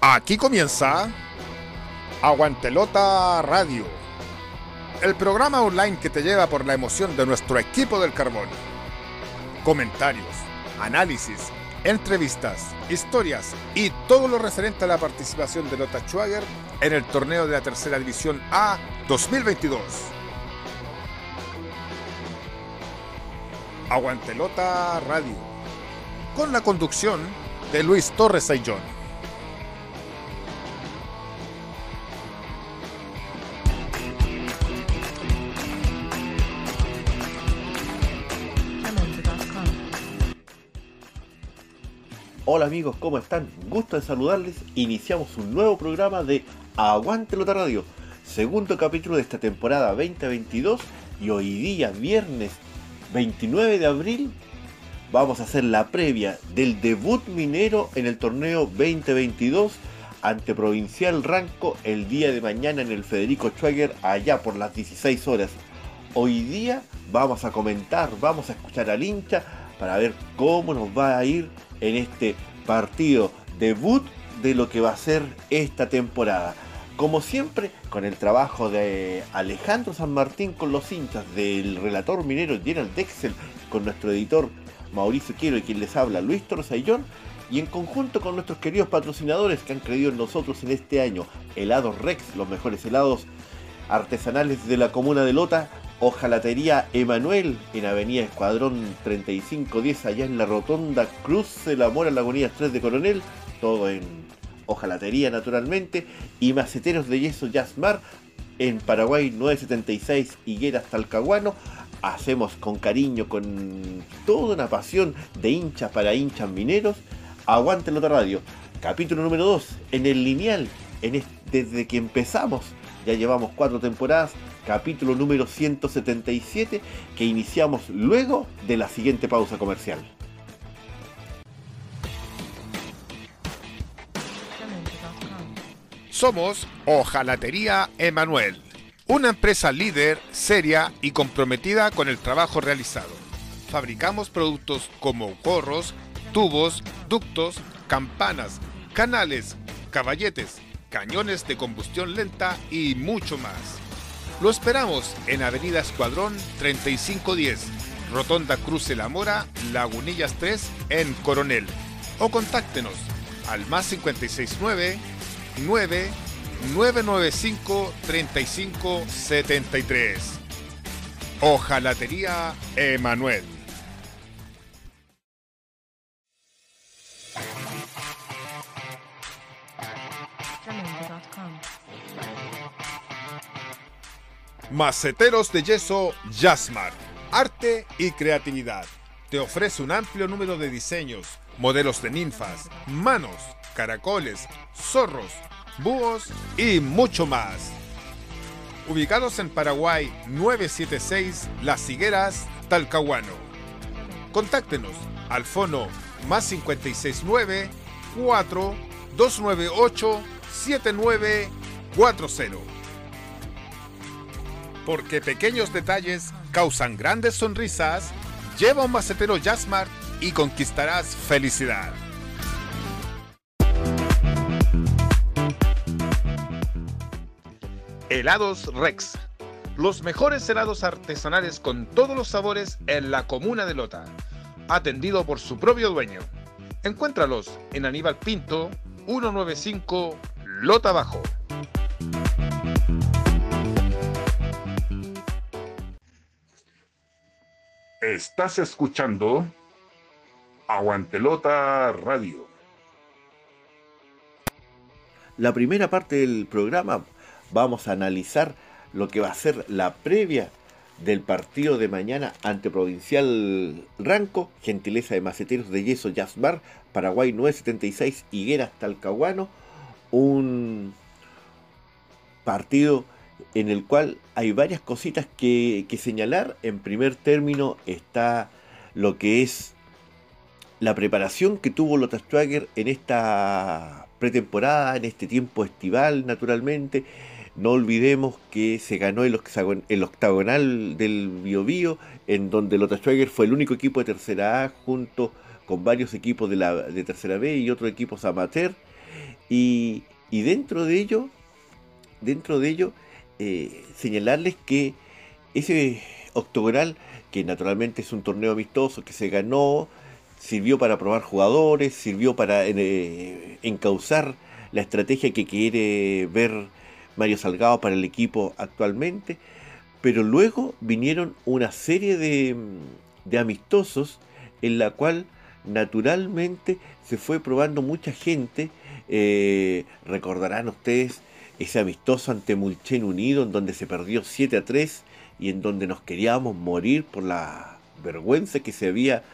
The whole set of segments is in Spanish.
Aquí comienza Aguantelota Radio, el programa online que te lleva por la emoción de nuestro equipo del carbón. Comentarios, análisis, entrevistas, historias y todo lo referente a la participación de Lota Schwager en el torneo de la Tercera División A 2022. Aguantelota Radio, con la conducción de Luis Torres Ayllón. Hola amigos, ¿cómo están? Gusto de saludarles. Iniciamos un nuevo programa de Aguante Lota Radio, segundo capítulo de esta temporada 2022 y hoy día, viernes 29 de abril, vamos a hacer la previa del debut minero en el torneo 2022 ante Provincial Ranco el día de mañana en el Federico Schwager allá por las 16 horas. Hoy día vamos a comentar, vamos a escuchar al hincha para ver cómo nos va a ir en este partido debut de lo que va a ser esta temporada. Como siempre, con el trabajo de Alejandro San Martín con los hinchas, del relator minero Gerald Dexel, con nuestro editor Mauricio Quiero y quien les habla Luis Torzayón, y en conjunto con nuestros queridos patrocinadores que han creído en nosotros en este año, helados Rex, los mejores helados artesanales de la comuna de Lota, Ojalatería Emanuel en Avenida Escuadrón 3510 allá en la Rotonda Cruz de la Mora Lagunillas 3 de Coronel, todo en Ojalatería naturalmente, y Maceteros de Yeso Yasmar en Paraguay 976 Higueras Talcahuano. Hacemos con cariño, con toda una pasión de hinchas para hinchas mineros. Aguante otra radio. Capítulo número 2 en el lineal, desde que empezamos. Ya llevamos cuatro temporadas capítulo número 177 que iniciamos luego de la siguiente pausa comercial. Somos Ojalatería Emanuel, una empresa líder, seria y comprometida con el trabajo realizado. Fabricamos productos como gorros, tubos, ductos, campanas, canales, caballetes, cañones de combustión lenta y mucho más. Lo esperamos en Avenida Escuadrón 3510, Rotonda Cruce La Mora, Lagunillas 3, en Coronel. O contáctenos al más 569 9 995 3573. Ojalatería Emanuel. Maceteros de Yeso Yasmar. Arte y creatividad. Te ofrece un amplio número de diseños, modelos de ninfas, manos, caracoles, zorros, búhos y mucho más. Ubicados en Paraguay 976 Las Higueras, Talcahuano. Contáctenos al fono más 569 4 298 7940 porque pequeños detalles causan grandes sonrisas, lleva un macetero Jasmart y conquistarás felicidad. Helados Rex. Los mejores helados artesanales con todos los sabores en la comuna de Lota. Atendido por su propio dueño. Encuéntralos en Aníbal Pinto, 195 Lota Bajo. Estás escuchando Aguantelota Radio. La primera parte del programa vamos a analizar lo que va a ser la previa del partido de mañana ante Provincial Ranco, gentileza de Maceteros de Yeso Yasmar, Paraguay 976, Higueras Talcahuano, un partido en el cual hay varias cositas que, señalar. En primer término está lo que es la preparación que tuvo Lothar Schwager en esta pretemporada, en este tiempo estival, naturalmente. No olvidemos que se ganó el, octagonal del Bio, en donde Lota Schwager fue el único equipo de tercera A junto con varios equipos de, la, de tercera B y otros equipos amateur. Y, dentro de ello, dentro de ello, eh, señalarles que ese octogonal, que naturalmente es un torneo amistoso que se ganó, sirvió para probar jugadores, sirvió para eh, encauzar la estrategia que quiere ver Mario Salgado para el equipo actualmente, pero luego vinieron una serie de, amistosos en la cual naturalmente se fue probando mucha gente. Eh, recordarán ustedes ese amistoso ante Mulchen Unido en donde se perdió 7 a 3 y en donde nos queríamos morir por la vergüenza que se había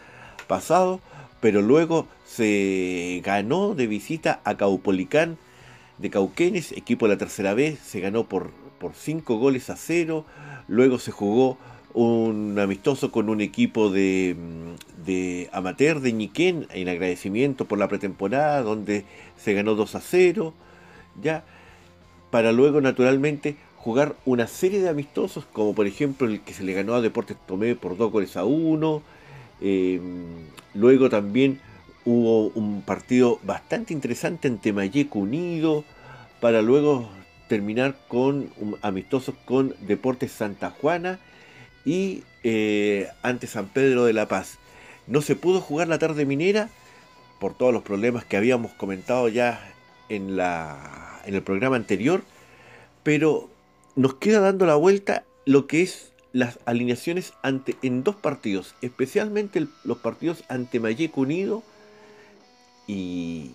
pasado, pero luego se ganó de visita a Caupolicán de Cauquenes, equipo de la tercera vez, se ganó por, por 5 goles a 0, luego se jugó un amistoso con un equipo de, de amateur de Ñiquén en agradecimiento por la pretemporada, donde se ganó 2 a 0, ya, para luego naturalmente jugar una serie de amistosos, como por ejemplo el que se le ganó a Deportes Tomé por 2 goles a 1, eh, luego también hubo un partido bastante interesante ante Mayeco Unido, para luego terminar con amistosos con Deportes Santa Juana y eh, ante San Pedro de la Paz. No se pudo jugar la tarde minera por todos los problemas que habíamos comentado ya en, la, en el programa anterior, pero nos queda dando la vuelta lo que es las alineaciones ante, en dos partidos, especialmente los partidos ante Mayeco Unido y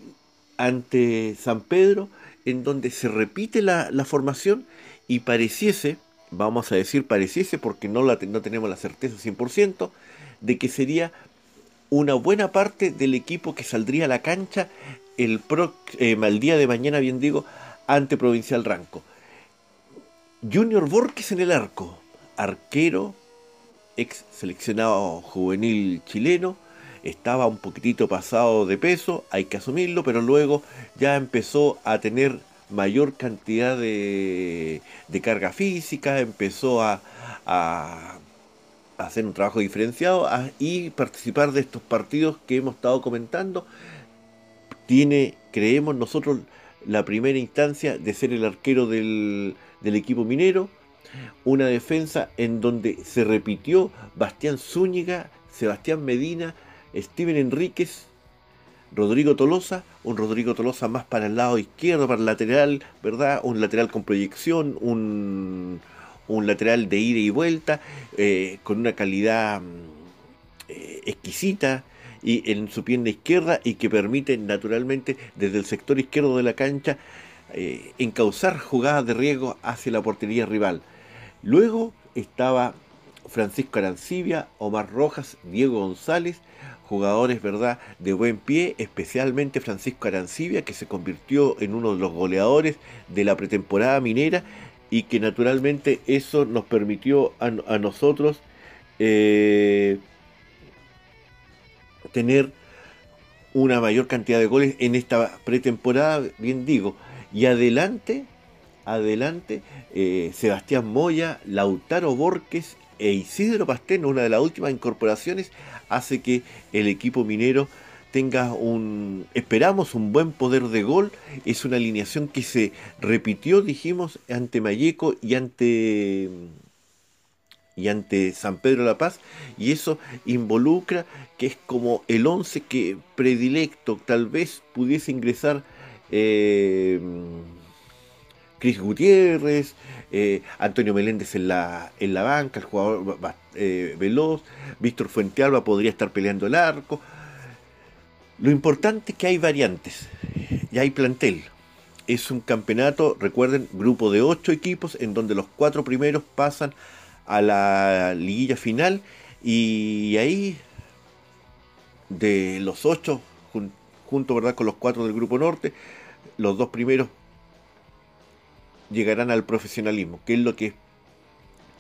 ante San Pedro, en donde se repite la, formación y pareciese, vamos a decir pareciese porque no, la, tenemos la certeza 100%, de que sería una buena parte del equipo que saldría a la cancha el, pro, eh, día de mañana, bien digo, ante Provincial Ranco. Junior Borges en el arco, arquero, ex seleccionado juvenil chileno, estaba un poquitito pasado de peso, hay que asumirlo, pero luego ya empezó a tener mayor cantidad de, carga física, empezó a, hacer un trabajo diferenciado y participar de estos partidos que hemos estado comentando. Tiene, creemos nosotros, la primera instancia de ser el arquero del, del equipo minero. Una defensa en donde se repitió Bastián Zúñiga, Sebastián Medina, Steven Enríquez, Rodrigo Tolosa, un Rodrigo Tolosa más para el lado izquierdo, para el lateral, ¿verdad? Un lateral con proyección, un, lateral de ida y vuelta, eh, con una calidad mm, eh, exquisita y en su pierna izquierda y que permite naturalmente desde el sector izquierdo de la cancha eh, encauzar jugadas de riesgo hacia la portería rival. Luego estaba Francisco Arancibia, Omar Rojas, Diego González, jugadores, ¿verdad?, de buen pie, especialmente Francisco Arancibia, que se convirtió en uno de los goleadores de la pretemporada minera y que naturalmente eso nos permitió a, nosotros eh, tener una mayor cantidad de goles en esta pretemporada, bien digo. Y adelante, adelante, eh, Sebastián Moya, Lautaro Borges e Isidro Pastén, una de las últimas incorporaciones, hace que el equipo minero tenga un, esperamos, un buen poder de gol. Es una alineación que se repitió, dijimos, ante Mayeco y ante y ante San Pedro de la Paz y eso involucra que es como el 11 que predilecto tal vez pudiese ingresar eh, Cris Gutiérrez, eh, Antonio Meléndez en la, en la banca, el jugador eh, veloz, Víctor Fuentealba podría estar peleando el arco. Lo importante es que hay variantes, ya hay plantel. Es un campeonato, recuerden, grupo de ocho equipos en donde los cuatro primeros pasan a la liguilla final y ahí de los ocho, junto ¿verdad? con los cuatro del grupo norte, los dos primeros llegarán al profesionalismo, que es lo que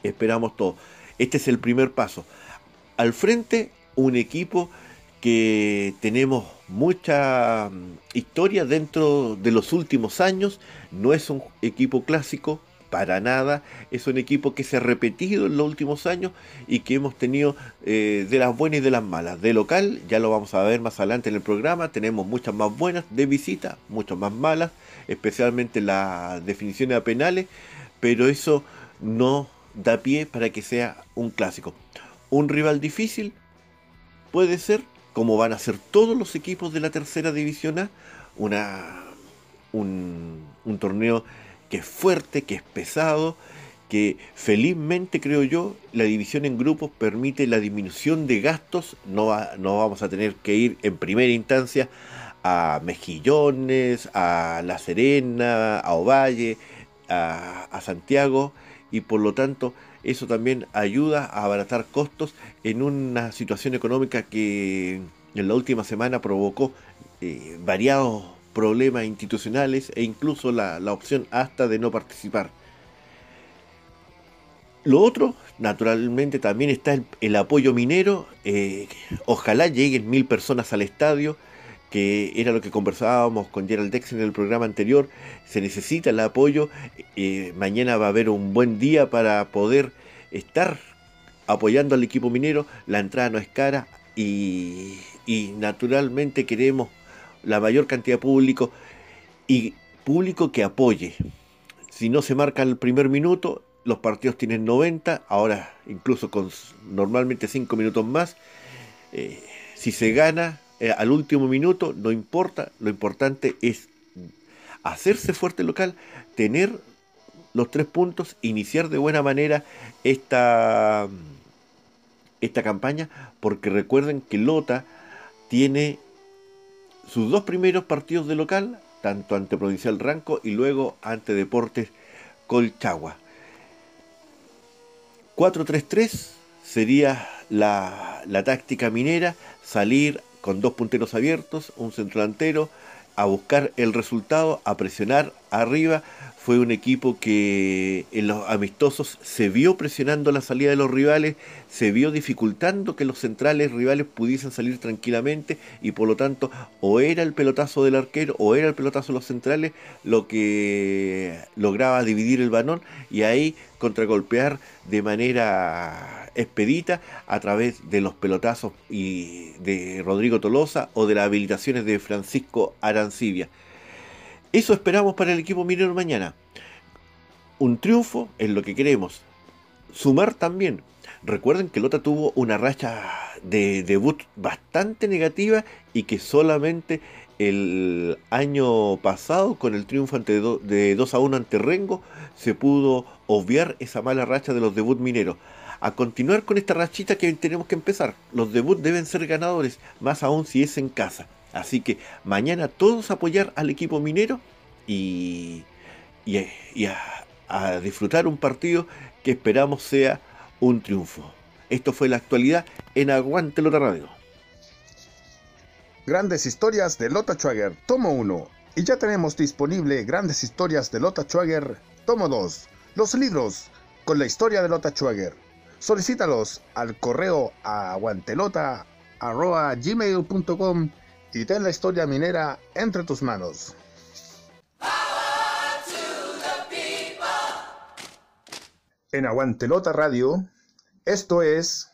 esperamos todos. Este es el primer paso. Al frente, un equipo que tenemos mucha mm, historia dentro de los últimos años. No es un equipo clásico, para nada. Es un equipo que se ha repetido en los últimos años y que hemos tenido eh, de las buenas y de las malas. De local, ya lo vamos a ver más adelante en el programa, tenemos muchas más buenas. De visita, muchas más malas, especialmente las definiciones a penales, pero eso no da pie para que sea un clásico. Un rival difícil puede ser, como van a ser todos los equipos de la tercera división A, una, un, un torneo que es fuerte, que es pesado, que felizmente creo yo la división en grupos permite la disminución de gastos, no, no vamos a tener que ir en primera instancia a Mejillones, a La Serena, a Ovalle, a, a Santiago y por lo tanto eso también ayuda a abaratar costos en una situación económica que en la última semana provocó eh, variados problemas institucionales e incluso la, opción hasta de no participar. Lo otro, naturalmente, también está el, apoyo minero. Eh, ojalá lleguen mil personas al estadio, que era lo que conversábamos con Gerald Dex en el programa anterior. Se necesita el apoyo. Eh, mañana va a haber un buen día para poder estar apoyando al equipo minero. La entrada no es cara y, y naturalmente queremos la mayor cantidad de público y público que apoye. Si no se marca el primer minuto, los partidos tienen 90, ahora incluso con normalmente 5 minutos más. Eh, si se gana eh, al último minuto, no importa, lo importante es hacerse fuerte local, tener los tres puntos, iniciar de buena manera esta, esta campaña, porque recuerden que Lota tiene sus dos primeros partidos de local, tanto ante Provincial Ranco y luego ante Deportes Colchagua. 4-3-3 sería la, la, táctica minera, salir con dos punteros abiertos, un centro delantero, a buscar el resultado, a presionar arriba, fue un equipo que en los amistosos se vio presionando la salida de los rivales, se vio dificultando que los centrales rivales pudiesen salir tranquilamente y por lo tanto o era el pelotazo del arquero o era el pelotazo de los centrales lo que lograba dividir el balón y ahí contragolpear de manera expedita a través de los pelotazos y de Rodrigo Tolosa o de las habilitaciones de Francisco Arancibia. Eso esperamos para el equipo minero mañana. Un triunfo es lo que queremos. Sumar también. Recuerden que Lota tuvo una racha de debut bastante negativa y que solamente el año pasado, con el triunfo ante de 2 a 1 ante Rengo, se pudo obviar esa mala racha de los debut mineros. A continuar con esta rachita que tenemos que empezar. Los debuts deben ser ganadores, más aún si es en casa. Así que mañana todos apoyar al equipo minero y, a, disfrutar un partido que esperamos sea un triunfo. Esto fue la actualidad en Aguante Lota Radio. Grandes historias de Lota Schwager, tomo 1. Y ya tenemos disponible Grandes historias de Lota Schwager, tomo 2. Los libros con la historia de Lota Schwager. Solicítalos al correo aguantelota.gmail.com y ten la historia minera entre tus manos. En Aguantelota Radio, esto es...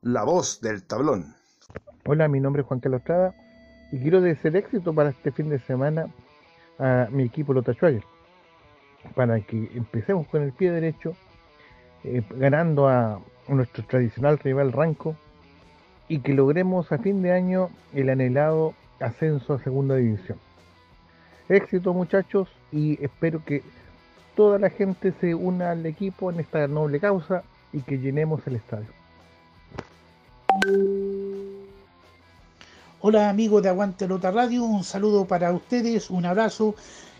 La voz del tablón. Hola, mi nombre es Juan Carlos Estrada y quiero desear éxito para este fin de semana a mi equipo Lota Schwager para que empecemos con el pie derecho eh, ganando a nuestro tradicional rival Ranco y que logremos a fin de año el anhelado ascenso a segunda división. Éxito muchachos y espero que toda la gente se una al equipo en esta noble causa y que llenemos el estadio. Hola amigos de Aguante Lota Radio, un saludo para ustedes, un abrazo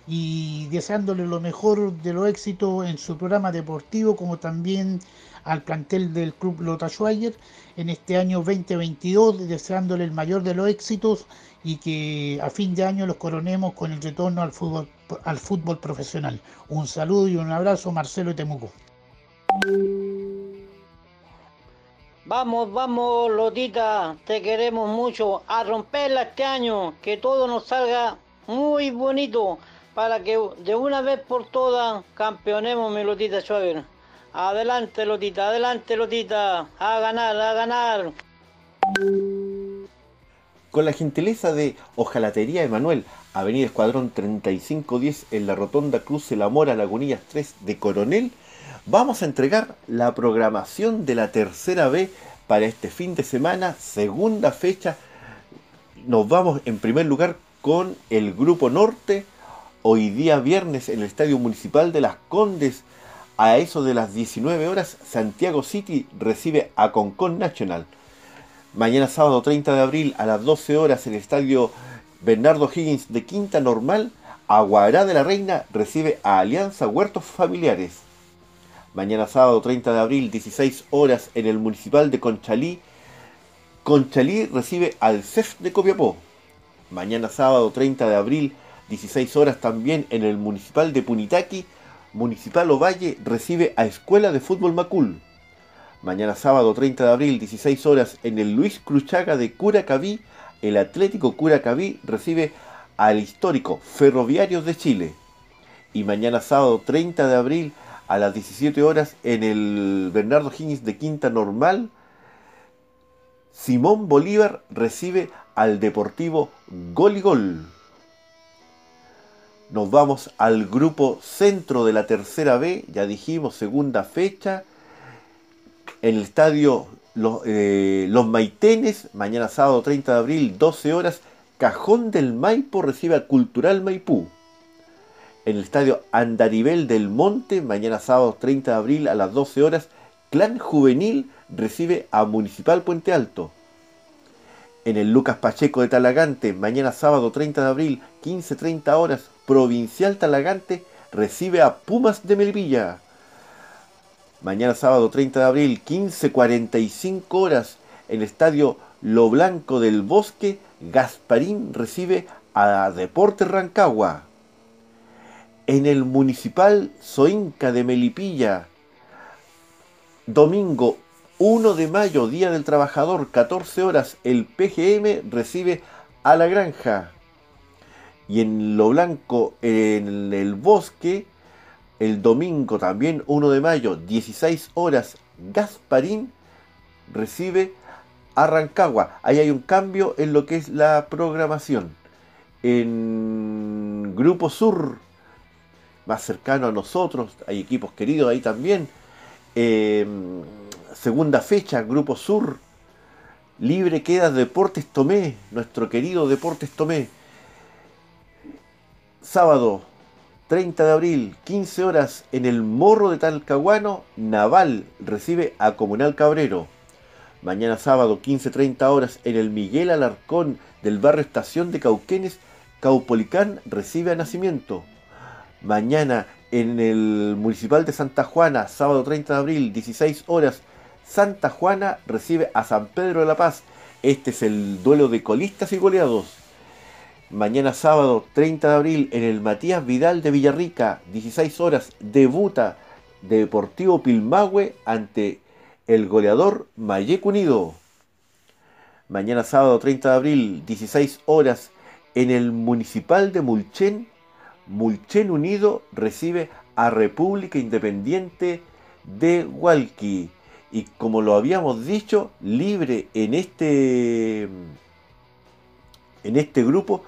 y deseándole lo mejor de los éxitos en su programa deportivo como también al plantel del Club Lota en este año 2022, deseándole el mayor de los éxitos y que a fin de año los coronemos con el retorno al fútbol, al fútbol profesional. Un saludo y un abrazo, Marcelo Temuco. Vamos, vamos, Lotita, te queremos mucho. A romperla este año, que todo nos salga muy bonito, para que de una vez por todas campeonemos mi Lotita Schwager. Adelante Lotita, adelante Lotita, a ganar, a ganar. Con la gentileza de Ojalatería Emanuel, Avenida Escuadrón 3510 en la Rotonda Cruce La Mora, Lagunillas 3 de Coronel, vamos a entregar la programación de la tercera B para este fin de semana, segunda fecha. Nos vamos en primer lugar con el Grupo Norte, hoy día viernes en el Estadio Municipal de Las Condes, a eso de las 19 horas, Santiago City recibe a Concon National. Mañana sábado 30 de abril a las 12 horas en el estadio Bernardo Higgins de Quinta Normal, Aguará de la Reina recibe a Alianza Huertos Familiares. Mañana sábado 30 de abril, 16 horas en el Municipal de Conchalí, Conchalí recibe al CEF de Copiapó. Mañana sábado 30 de abril, 16 horas también en el Municipal de Punitaqui, Municipal Ovalle recibe a Escuela de Fútbol Macul. Mañana sábado 30 de abril, 16 horas, en el Luis Cruchaga de Curacaví, el Atlético Curacaví recibe al histórico Ferroviarios de Chile. Y mañana sábado 30 de abril, a las 17 horas, en el Bernardo Higgins de Quinta Normal, Simón Bolívar recibe al Deportivo Gol y Gol. Nos vamos al grupo centro de la tercera B, ya dijimos, segunda fecha en el estadio Los, eh, Maitenes, mañana sábado 30 de abril, 12 horas, Cajón del Maipo recibe a Cultural Maipú. En el estadio Andaribel del Monte, mañana sábado 30 de abril a las 12 horas, Clan Juvenil recibe a Municipal Puente Alto. En el Lucas Pacheco de Talagante, mañana sábado 30 de abril, 15.30 horas, Provincial Talagante recibe a Pumas de Melvilla. Mañana sábado 30 de abril, 15.45 horas, en el estadio Lo Blanco del Bosque, Gasparín recibe a Deportes Rancagua. En el Municipal Soinca de Melipilla, domingo 1 de mayo, Día del Trabajador, 14 horas, el PGM recibe a La Granja. Y en Lo Blanco, en el Bosque, el domingo también 1 de mayo, 16 horas, Gasparín recibe a Rancagua. Ahí hay un cambio en lo que es la programación. En Grupo Sur, más cercano a nosotros, hay equipos queridos ahí también. Eh, segunda fecha, Grupo Sur. Libre queda Deportes Tomé, nuestro querido Deportes Tomé. Sábado 30 de abril, 15 horas, en el Morro de Talcahuano, Naval recibe a Comunal Cabrero. Mañana sábado, 15.30 horas, en el Miguel Alarcón del barrio Estación de Cauquenes, Caupolicán recibe a Nacimiento. Mañana, en el Municipal de Santa Juana, sábado 30 de abril, 16 horas, Santa Juana recibe a San Pedro de la Paz. Este es el duelo de colistas y goleados. Mañana sábado 30 de abril en el Matías Vidal de Villarrica, 16 horas, debuta Deportivo Pilmahue ante el goleador Mayek Unido. Mañana sábado 30 de abril, 16 horas, en el Municipal de Mulchen, Mulchen Unido recibe a República Independiente de Hualqui. Y como lo habíamos dicho, libre en este, en este grupo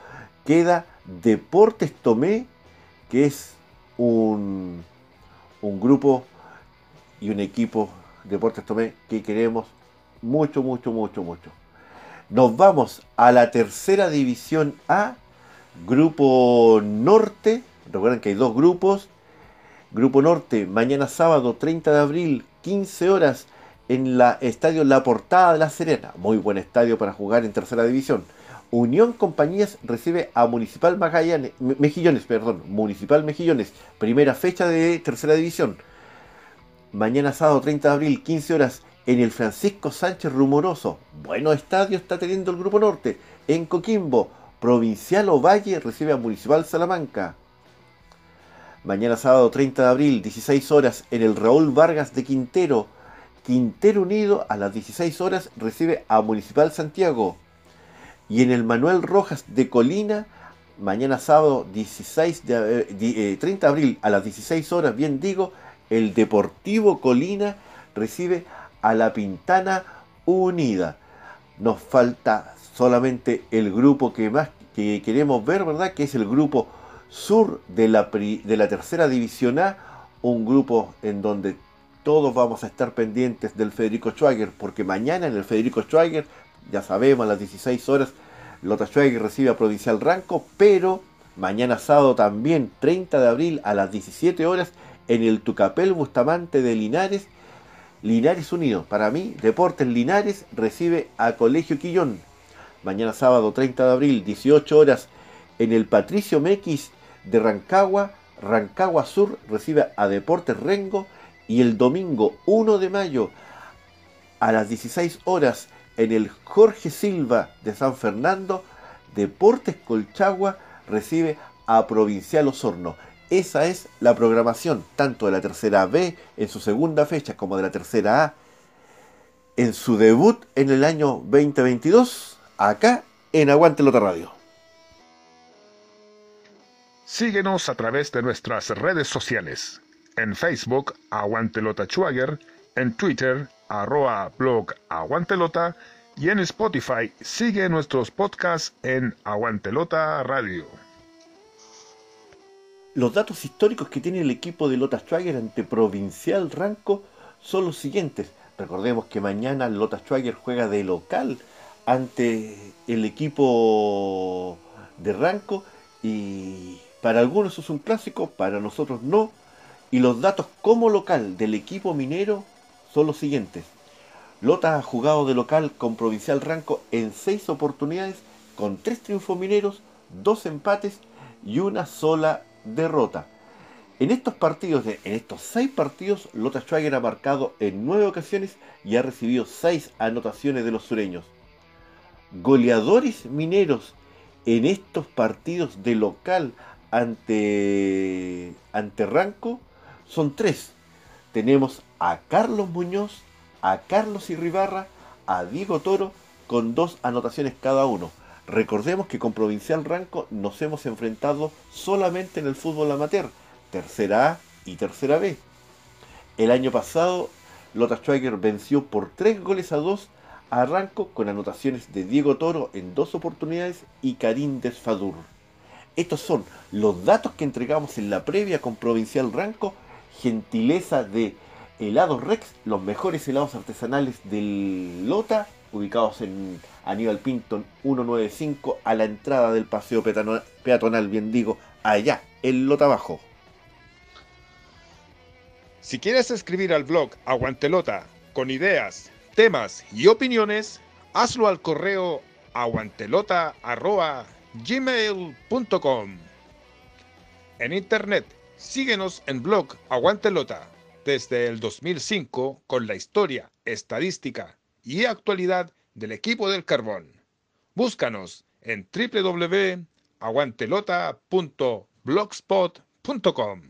queda Deportes Tomé, que es un, un grupo y un equipo Deportes Tomé que queremos mucho, mucho, mucho, mucho. Nos vamos a la tercera división A, Grupo Norte. Recuerden que hay dos grupos. Grupo Norte, mañana sábado 30 de abril, 15 horas, en la estadio La Portada de La Serena. Muy buen estadio para jugar en tercera división. Unión Compañías recibe a Municipal Magallanes, Mejillones, Municipal Mejillones, primera fecha de tercera división. Mañana sábado 30 de abril, 15 horas, en el Francisco Sánchez Rumoroso. Bueno estadio está teniendo el Grupo Norte. En Coquimbo, Provincial Ovalle recibe a Municipal Salamanca. Mañana sábado 30 de abril, 16 horas, en el Raúl Vargas de Quintero. Quintero Unido a las 16 horas recibe a Municipal Santiago. Y en el Manuel Rojas de Colina mañana sábado 16 de, 30 de abril a las 16 horas, bien digo, el Deportivo Colina recibe a la Pintana Unida. Nos falta solamente el grupo que más que queremos ver, ¿verdad? Que es el grupo sur de la, de la tercera división A, un grupo en donde todos vamos a estar pendientes del Federico Schwager, porque mañana en el Federico Schwager, ya sabemos, a las 16 horas, Lota recibe a Provincial Ranco, pero mañana sábado también, 30 de abril, a las 17 horas, en el Tucapel Bustamante de Linares, Linares Unido. Para mí, Deportes Linares recibe a Colegio Quillón. Mañana sábado 30 de abril, 18 horas, en el Patricio Mequis de Rancagua, Rancagua Sur recibe a Deportes Rengo y el domingo 1 de mayo a las 16 horas en el Jorge Silva de San Fernando, Deportes Colchagua recibe a Provincial Osorno. Esa es la programación tanto de la tercera B en su segunda fecha como de la tercera A en su debut en el año 2022 acá en Aguante Lota Radio. Síguenos a través de nuestras redes sociales. En Facebook, Aguantelota Schwager, en Twitter, arroba blog Aguantelota y en Spotify sigue nuestros podcasts en Aguantelota Radio. Los datos históricos que tiene el equipo de Lota Schwager ante Provincial Ranco son los siguientes. Recordemos que mañana Lota Schwager juega de local ante el equipo de Ranco y para algunos es un clásico, para nosotros no. Y los datos como local del equipo minero son los siguientes. Lota ha jugado de local con Provincial Ranco en seis oportunidades, con tres triunfos mineros, dos empates y una sola derrota. En estos partidos, en estos seis partidos, Lota Schwager ha marcado en nueve ocasiones y ha recibido seis anotaciones de los sureños. Goleadores mineros en estos partidos de local ante, ante Ranco son tres. Tenemos a Carlos Muñoz, a Carlos Irribarra, a Diego Toro, con dos anotaciones cada uno. Recordemos que con Provincial Ranco nos hemos enfrentado solamente en el fútbol amateur, tercera A y tercera B. El año pasado, Lota Schweiger venció por tres goles a dos a Ranco con anotaciones de Diego Toro en dos oportunidades y Karim Desfadur. Estos son los datos que entregamos en la previa con Provincial Ranco, gentileza de Helados Rex, los mejores helados artesanales del Lota, ubicados en Aníbal Pinton 195 a la entrada del paseo peatonal, bien digo, allá, en Lota Bajo. Si quieres escribir al blog Aguantelota con ideas, temas y opiniones, hazlo al correo aguantelota gmail.com. En internet, síguenos en blog Aguantelota desde el 2005 con la historia, estadística y actualidad del equipo del carbón. Búscanos en www.aguantelota.blogspot.com.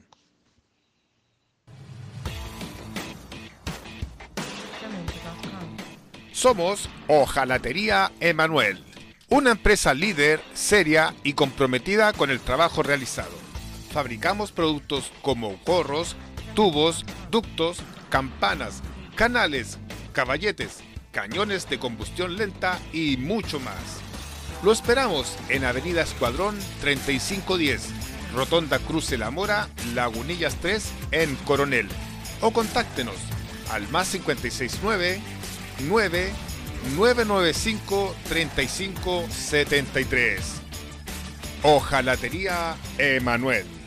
Somos Ojalatería Emanuel una empresa líder, seria y comprometida con el trabajo realizado. Fabricamos productos como gorros, tubos, ductos, campanas, canales, caballetes, cañones de combustión lenta y mucho más. Lo esperamos en Avenida Escuadrón 3510, Rotonda Cruce La Mora, Lagunillas 3, en Coronel. O contáctenos al más 569 9 995-3573. Ojalatería Emanuel.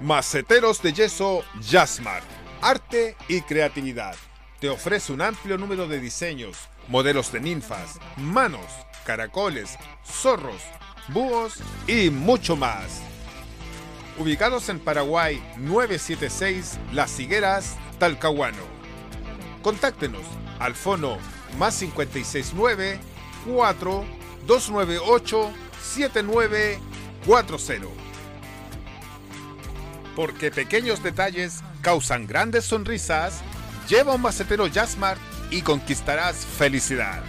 Maceteros de yeso Jasmar. Arte y creatividad. Te ofrece un amplio número de diseños, modelos de ninfas, manos, caracoles, zorros, búhos y mucho más. Ubicados en Paraguay 976 Las Higueras, Talcahuano. Contáctenos al fono más 569 4 298 7940. Porque pequeños detalles causan grandes sonrisas. Lleva un macetero Jasmart y conquistarás felicidad.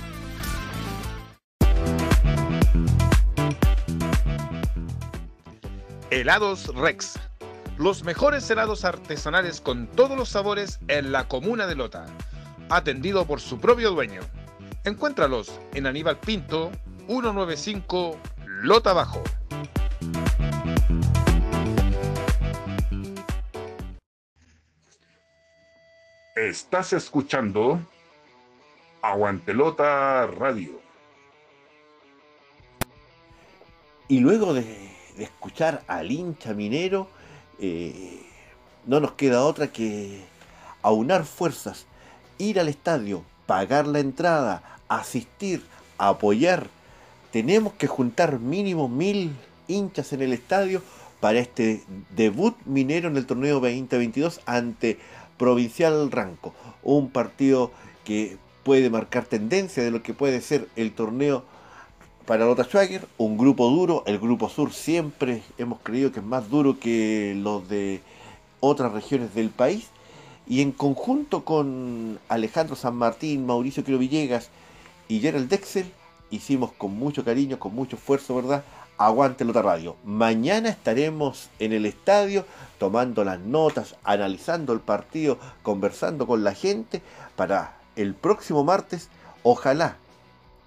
Helados Rex. Los mejores helados artesanales con todos los sabores en la comuna de Lota. Atendido por su propio dueño. Encuéntralos en Aníbal Pinto, 195 Lota Bajo. Estás escuchando Aguantelota Radio. Y luego de, escuchar al hincha minero, eh, no nos queda otra que aunar fuerzas, ir al estadio, pagar la entrada, asistir, apoyar. Tenemos que juntar mínimo mil hinchas en el estadio para este debut minero en el torneo 2022 ante Provincial Ranco. Un partido que puede marcar tendencia de lo que puede ser el torneo para Lota Schwager. Un grupo duro, el grupo sur siempre hemos creído que es más duro que los de otras regiones del país. Y en conjunto con Alejandro San Martín, Mauricio Quiro Villegas y Gerald Dexel, hicimos con mucho cariño, con mucho esfuerzo, ¿verdad? Aguante Lota Radio. Mañana estaremos en el estadio tomando las notas, analizando el partido, conversando con la gente para el próximo martes, ojalá,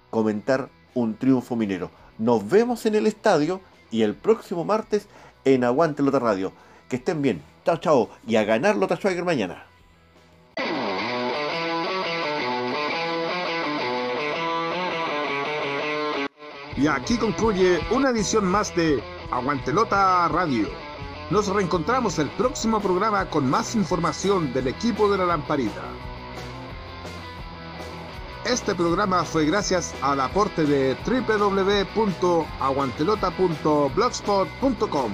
comentar un triunfo minero. Nos vemos en el estadio y el próximo martes en Aguante Lota Radio. Que estén bien. Chao, chao. Y a ganar Lota Schwager mañana. Y aquí concluye una edición más de Aguantelota Radio. Nos reencontramos el próximo programa con más información del equipo de la lamparita. Este programa fue gracias al aporte de www.aguantelota.blogspot.com.